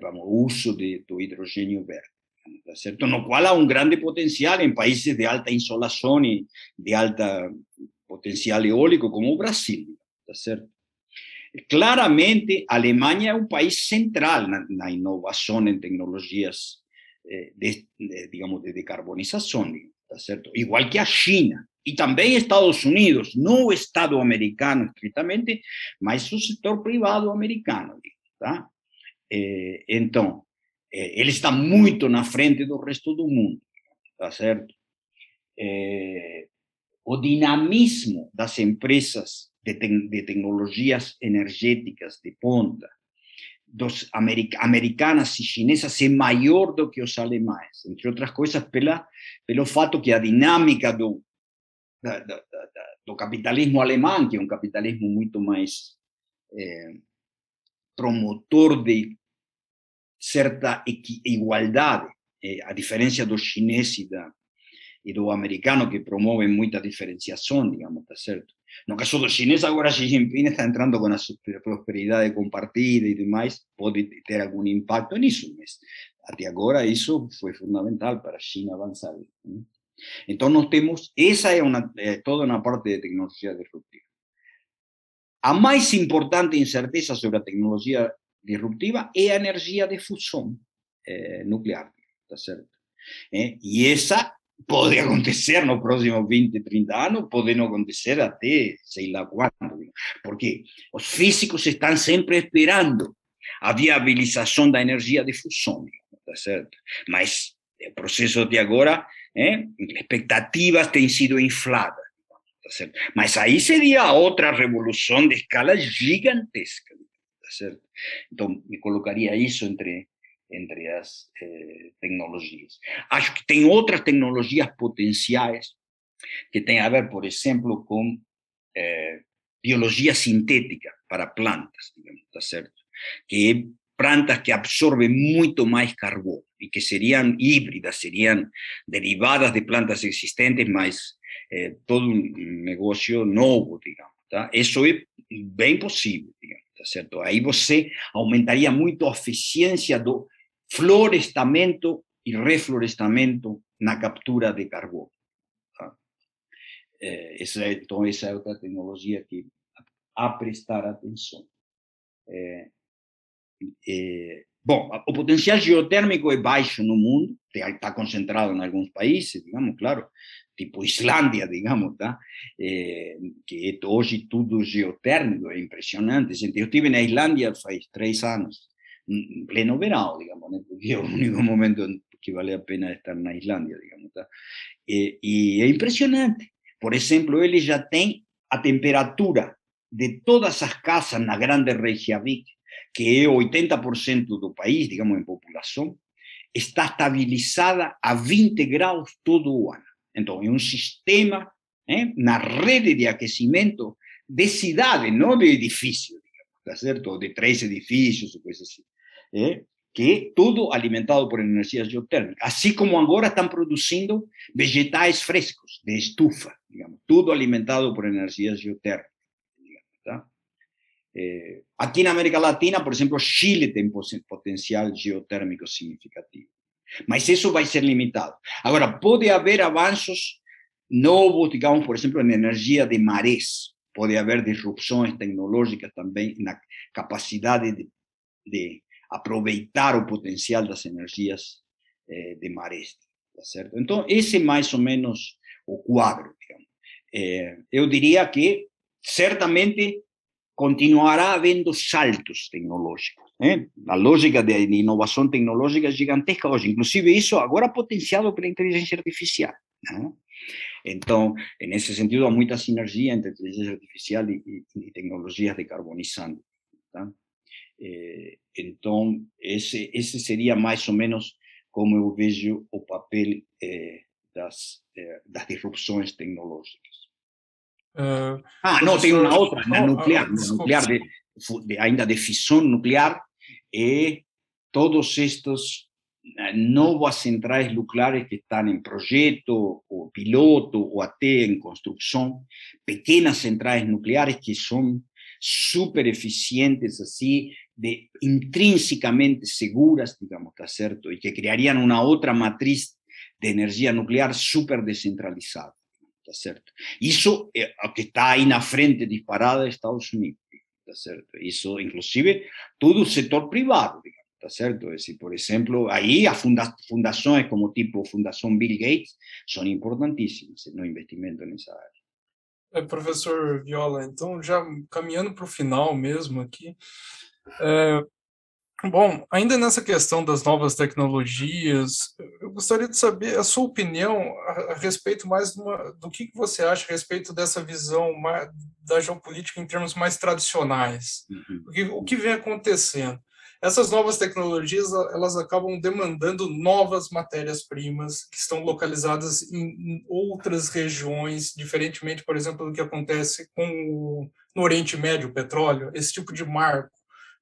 Speaker 2: vamos, o uso de, do hidrogênio verde. ¿cierto? No cual hay un grande potencial en países de alta insolación y de alta potencial eólico como Brasil, ¿cierto? Claramente, Alemania es un país central en la innovación en tecnologías eh, de, digamos, de decarbonización, ¿cierto? Igual que a China y también Estados Unidos, no Estado americano estrictamente, mas su sector privado americano, ¿está? Eh, entonces, eh, ele está muito na frente do resto do mundo, tá certo? É, o dinamismo das empresas de, te de, tecnologias energéticas de ponta, dos americ americanas e chinesas, é maior do que os alemães, entre outras coisas, pela, pelo fato que a dinâmica do, capitalismo alemão, que é um capitalismo muito mais é, promotor de certa igualdade, eh, a diferença do chinês e, da, e do americano, que promovem muita diferenciação, digamos, tá certo? No caso do chinês, agora Xi Jinping está entrando com a prosperidade compartida e demais, pode ter algum impacto nisso, mas até agora isso foi fundamental para China avançar. Né? Então, nós temos, é toda uma parte de tecnologia disruptiva. A mais importante incerteza sobre a tecnologia disruptiva é a energia de fusão é, nuclear, tá certo? É, e essa pode acontecer nos próximos 20, 30 anos, pode não acontecer até sei lá quando, porque os físicos estão sempre esperando a viabilização da energia de fusão, tá certo? Mas o processo de agora, eh, expectativas têm sido infladas? Mas aí seria outra revolução de escala gigantesca, tá certo? Então, me colocaria isso entre entre as eh, tecnologias. Acho que tem outras tecnologias potenciais que têm a ver, por exemplo, com eh, biologia sintética para plantas, digamos, tá certo? Que plantas que absorvem muito mais carbono e que seriam híbridas, seriam derivadas de plantas existentes, mas eh, todo um negócio novo, digamos, tá? Isso é bem possível, digamos, tá certo? Aí você aumentaria muito a eficiência do florestamento y reflorestamento la captura de carbono. Eh, esa, entonces, esa es otra tecnología que a prestar atención. Eh, eh, bom, o potencial geotérmico é baixo no mundo, está concentrado em alguns países, digamos, claro, tipo Islândia, digamos, tá? Eh, que é hoje tudo geotérmico, é impressionante. Eu estive na Islândia faz três anos, en pleno verano, digamos, porque es el único momento en que vale la pena estar en Islandia, digamos. Eh, y es impresionante. Por ejemplo, él ya tiene a temperatura de todas esas casas en la grande Reykjavik, que es 80% del país, digamos, en población, está estabilizada a 20 grados todo el año. Entonces, es un sistema, ¿eh? una red de aquecimiento de ciudades, no de edificios, digamos, ¿está cierto? De tres edificios o cosas así. ¿Eh? que todo alimentado por energías geotérmicas, así como ahora están produciendo vegetales frescos de estufa, digamos, todo alimentado por energías geotérmicas. Eh, aquí en América Latina, por ejemplo, Chile tiene potencial geotérmico significativo, mas eso va a ser limitado. Ahora, puede haber avances nuevos, digamos, por ejemplo, en energía de mares, puede haber disrupciones tecnológicas también en la capacidad de, de aproveitar o potencial das energias eh, de marés, tá certo? Então, esse é mais ou menos o quadro, digamos. Eh, que, certamente, continuará havendo saltos tecnológicos. Eh? A lógica de inovação tecnológica é gigantesca hoje, inclusive isso agora potenciado pela inteligência artificial. Né? Então, nesse sentido, há muita sinergia entre inteligência artificial e, e, e tecnologias? Eh, entonces, ese, ese sería más o menos como yo veo el papel eh, das, eh, das disrupções tecnológicas. Uh, ah, não, tem uma outra, na nuclear, na nuclear de, de, ainda de fissão nuclear, e todos estes novas centrais nucleares que estão em projeto, ou piloto, ou até em construção, pequenas centrais nucleares que são super eficientes assim, de, intrínsecamente seguras, digamos, ¿está cierto? Y que crearían una otra matriz de energía nuclear súper descentralizada, ¿está cierto? Eso eh, que está ahí en la frente disparada de Estados Unidos, ¿está cierto? Eso inclusive todo el sector privado, digamos, ¿está cierto? Es decir, por ejemplo, ahí a funda fundaciones como tipo Fundación Bill Gates son importantísimas no investimento en esa área.
Speaker 3: É, professor Viola, então já caminhando para o final mesmo aqui, é, bom, ainda nessa questão das novas tecnologias, eu gostaria de saber a sua opinião a, a respeito mais uma, do que, que você acha a respeito dessa visão mais, da geopolítica em termos mais tradicionais. Uhum. O, que, o que vem acontecendo? Essas novas tecnologias elas acabam demandando novas matérias-primas que estão localizadas em, outras regiões, diferentemente, por exemplo, do que acontece com o, no Oriente Médio, o petróleo, esse tipo de marco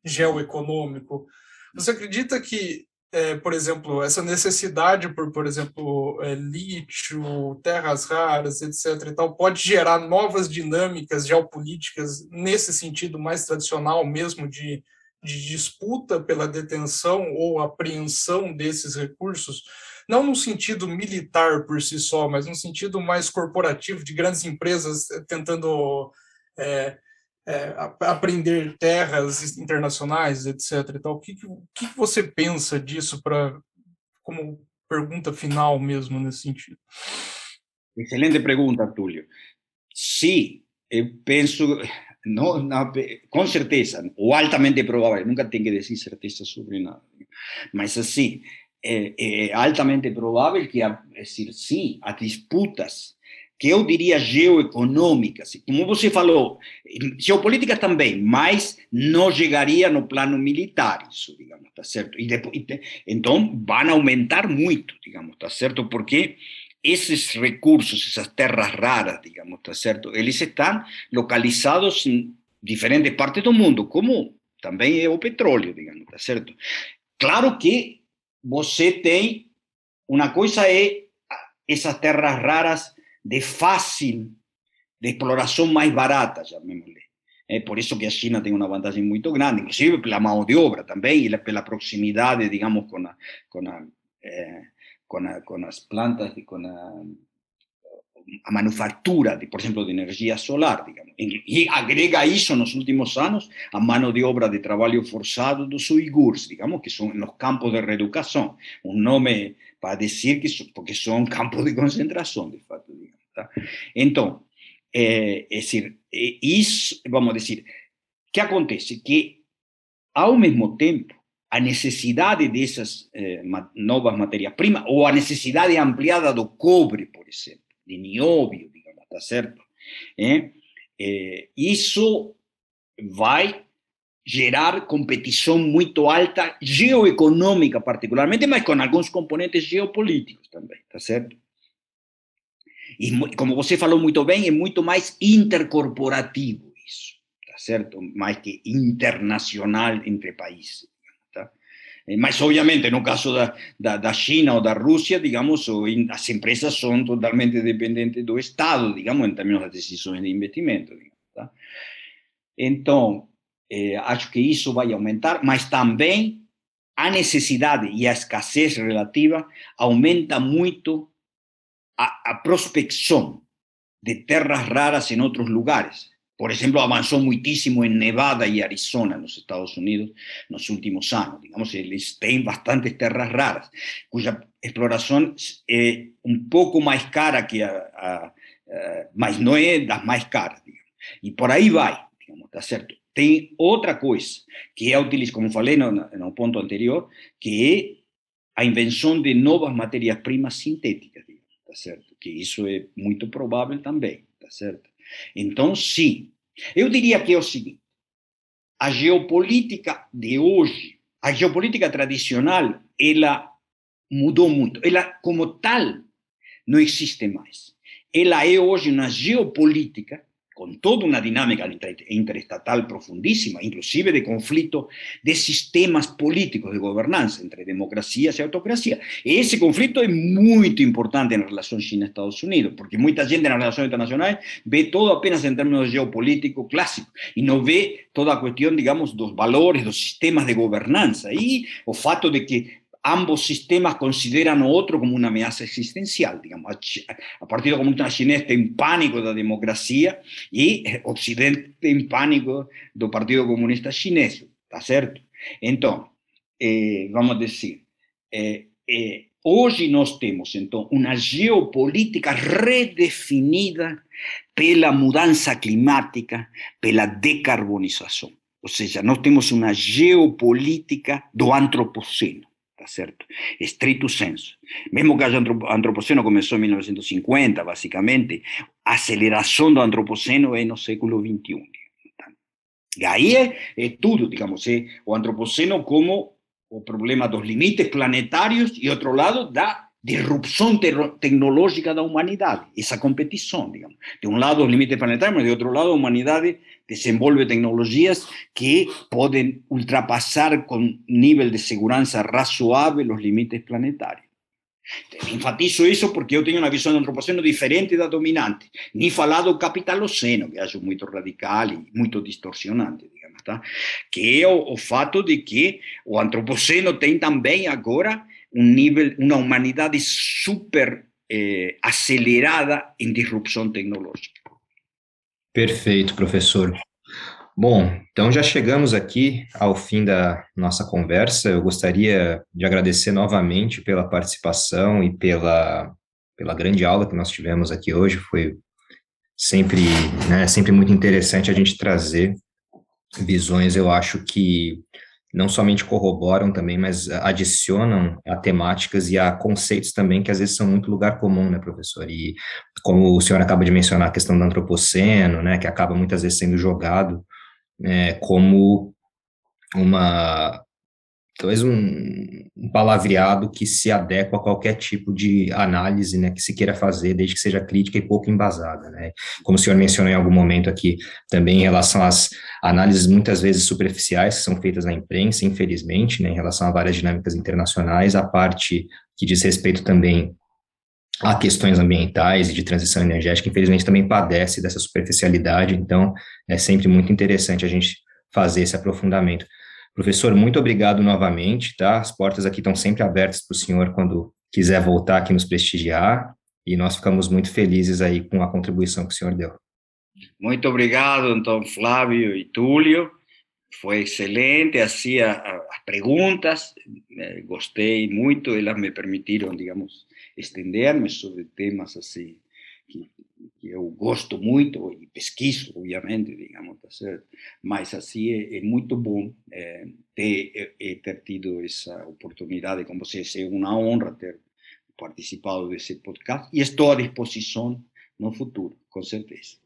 Speaker 3: geoeconômico. Você acredita que, é, por exemplo, essa necessidade por, por exemplo, é, lítio, terras raras, etc. e tal, pode gerar novas dinâmicas geopolíticas nesse sentido mais tradicional mesmo de, de disputa pela detenção ou apreensão desses recursos? Não no sentido militar por si só, mas no sentido mais corporativo, de grandes empresas tentando é, é, aprender terras internacionais, etc. E tal. O que, que, que você pensa disso para como pergunta final mesmo nesse sentido?
Speaker 2: Excelente pergunta, Túlio. Sim, eu penso não, não, com certeza, ou altamente provável, nunca tem que dizer certeza sobre nada, mas assim, é, é altamente provável que, é sim, as disputas que eu diria geoeconômicas, como você falou, geopolítica também, mas não chegaria no plano militar, isso, digamos, tá certo? E depois, então, vão aumentar muito, digamos, tá certo? Porque esses recursos, essas terras raras, digamos, tá certo? Eles estão localizados em diferentes partes do mundo, como também é o petróleo, digamos, tá certo? Claro que você tem uma coisa é essas terras raras de fácil, de exploração mais barata, llamémosle. É por isso que a China tem uma vantagem muito grande, inclusive pela mão de obra também, e pela proximidade, digamos, com, a, com, a, eh, plantas e com a, manufatura, de, por exemplo, de energia solar, digamos. E agrega isso nos últimos anos a mão de obra de trabalho forçado dos uigures, digamos, que são nos campos de reeducação. Um nome para dizer que porque são campos de concentração, de fato. Tá? Então, é, é decir, isso, vamos dizer, que acontece? Que, ao mesmo tempo, a necessidade dessas eh, novas matérias-primas, ou a necessidade ampliada do cobre, por exemplo, de nióbio, digamos, tá certo? É, é, isso vai gerar competição muito alta, geoeconômica particularmente, mas com alguns componentes geopolíticos também, tá certo? E como você falou muito bem, é muito mais intercorporativo isso, tá certo? Mais que internacional entre países. Tá? Mas, obviamente, no caso da, da, da, China ou da Rússia, digamos, as empresas são totalmente dependentes do Estado, digamos, em termos das decisões de investimento. Digamos, tá? Então, eh, acho que isso vai aumentar, mas também a necessidade e a escassez relativa aumenta muito a, prospección de tierras raras en otros lugares. Por ejemplo, avanzó muchísimo en Nevada y Arizona, en los Estados Unidos, en los últimos años. Digamos, têm bastantes terras raras, cuya exploración es un poco más cara que a, mas no es das más. Digamos. Y por ahí va, digamos, tá certo? Tem outra coisa, que é a como falei no, no ponto anterior, que é a invenção de novas matérias-primas sintéticas. Tá certo? Que isso é muito provável também, tá certo? Então, sim. Eu diria que é o seguinte: a geopolítica de hoje, a geopolítica tradicional, ela mudou muito. Ela, como tal, não existe mais. Ela é hoje uma geopolítica con toda una dinámica interestatal profundísima, inclusive de conflicto de sistemas políticos de gobernanza entre democracias y autocracia. Ese conflicto es muy importante en la relación China-Estados Unidos, porque mucha gente en las relaciones internacionales ve todo apenas en términos geopolíticos clásicos y no ve toda cuestión, digamos, los valores, los sistemas de gobernanza y el fato de que ambos sistemas consideran a otro como una amenaza existencial. Digamos, a Partido Comunista Chinés está en pánico de la democracia y Occidente en pánico del Partido Comunista Chinés, ¿está cierto? Entonces, eh, vamos a decir, eh, eh, hoy nos tenemos entonces una geopolítica redefinida la mudanza climática, la decarbonización. O sea, no tenemos una geopolítica do antropoceno tá certo? Estrito senso. Mesmo que o antropoceno começou em 1950, basicamente, a aceleração do antropoceno é no século XXI. E aí é, é tudo, digamos, é o antropoceno como o problema dos limites planetários e, outro lado, da disrupção tecnológica da humanidade, essa competição, digamos. De um lado, os limites planetários, mas de outro lado, a humanidade desenvolve tecnologías que pueden ultrapasar con nivel de seguridad razoable los límites planetarios. Enfatizo eso porque yo tengo una visión de antropoceno diferente da dominante. Ni falado capitaloceno, que acho muy radical y muy distorsionante, digamos, tá? que é o, o fato de que o antropoceno tem também agora um nível, uma humanidade super eh, acelerada em disrupção tecnológica.
Speaker 1: Perfeito, professor. Bom, então já chegamos aqui ao fim da nossa conversa. Eu gostaria de agradecer novamente pela participação e pela, pela grande aula que nós tivemos aqui hoje. Foi sempre, né, sempre muito interessante a gente trazer visões, eu acho que não somente corroboram também, mas adicionam a temáticas e a conceitos também que às vezes são muito lugar comum, né, professor? E como o senhor acaba de mencionar a questão do antropoceno, né, que acaba muitas vezes sendo jogado é, como uma talvez um, um, palavreado que se adequa a qualquer tipo de análise, né, que se queira fazer, desde que seja crítica e pouco embasada, né, como o senhor mencionou em algum momento aqui, também em relação às análises muitas vezes superficiais que são feitas na imprensa, infelizmente, né, em relação a várias dinâmicas internacionais, a parte que diz respeito também a questões ambientais e de transição energética, infelizmente também padece dessa superficialidade, então é sempre muito interessante a gente fazer esse aprofundamento. Professor, muito obrigado novamente, tá? As portas aqui estão sempre abertas para o senhor quando quiser voltar aqui nos prestigiar, e nós ficamos muito felizes aí com a contribuição que o senhor deu.
Speaker 2: Muito obrigado, então, Flávio e Túlio. Foi excelente, hacía as perguntas, eh, gostei muito, elas me permitiram, digamos, estender-me sobre temas assim que que eu gosto muito e pesquiso, obviamente, digamos, tá certo? Mas assim é, é muito bom é, ter, é, ter tido essa oportunidade com vocês. É uma honra ter participado desse podcast e estou à disposição no futuro, com certeza.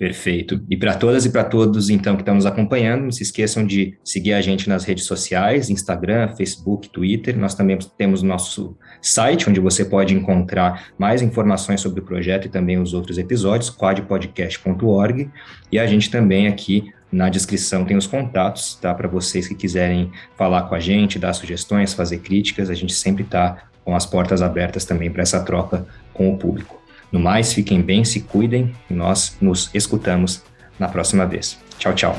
Speaker 1: Perfeito. E para todas e para todos, então, que estão nos acompanhando, não se esqueçam de seguir a gente nas redes sociais, Instagram, Facebook, Twitter. Nós também temos nosso site, onde você pode encontrar mais informações sobre o projeto e também os outros episódios, quadpodcast.org. E a gente também aqui na descrição tem os contatos, tá? Para vocês que quiserem falar com a gente, dar sugestões, fazer críticas, a gente sempre está com as portas abertas também para essa troca com o público. No mais, fiquem bem, se cuidem e nós nos escutamos na próxima vez. Tchau, tchau.